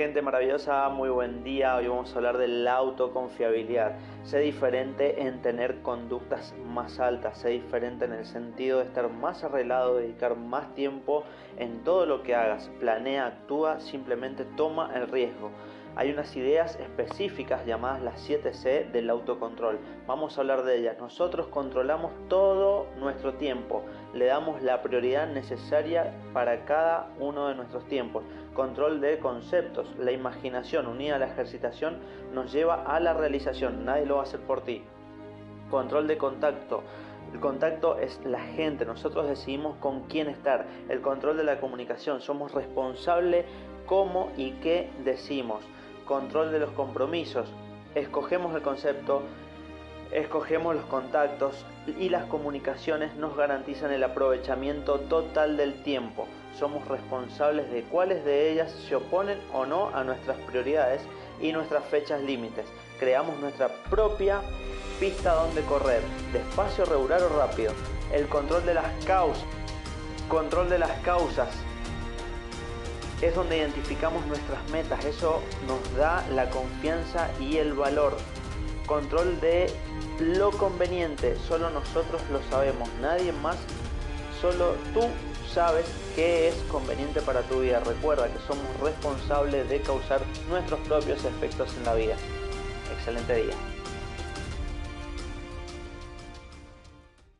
Gente maravillosa, muy buen día. Hoy vamos a hablar de la autoconfiabilidad. Sé diferente en tener conductas más altas, sé diferente en el sentido de estar más arreglado, dedicar más tiempo en todo lo que hagas. Planea, actúa, simplemente toma el riesgo hay unas ideas específicas llamadas las 7C del autocontrol. Vamos a hablar de ellas. Nosotros controlamos todo nuestro tiempo, le damos la prioridad necesaria para cada uno de nuestros tiempos. Control de conceptos, la imaginación unida a la ejercitación nos lleva a la realización, nadie lo va a hacer por ti. Control de contacto. El contacto es la gente, nosotros decidimos con quién estar. El control de la comunicación, somos responsables cómo y qué decimos control de los compromisos. Escogemos el concepto, escogemos los contactos y las comunicaciones nos garantizan el aprovechamiento total del tiempo. Somos responsables de cuáles de ellas se oponen o no a nuestras prioridades y nuestras fechas límites. Creamos nuestra propia pista donde correr, despacio, regular o rápido. El control de las causas. Control de las causas es donde identificamos nuestras metas, eso nos da la confianza y el valor. Control de lo conveniente, solo nosotros lo sabemos, nadie más, solo tú sabes qué es conveniente para tu vida. Recuerda que somos responsables de causar nuestros propios efectos en la vida. Excelente día.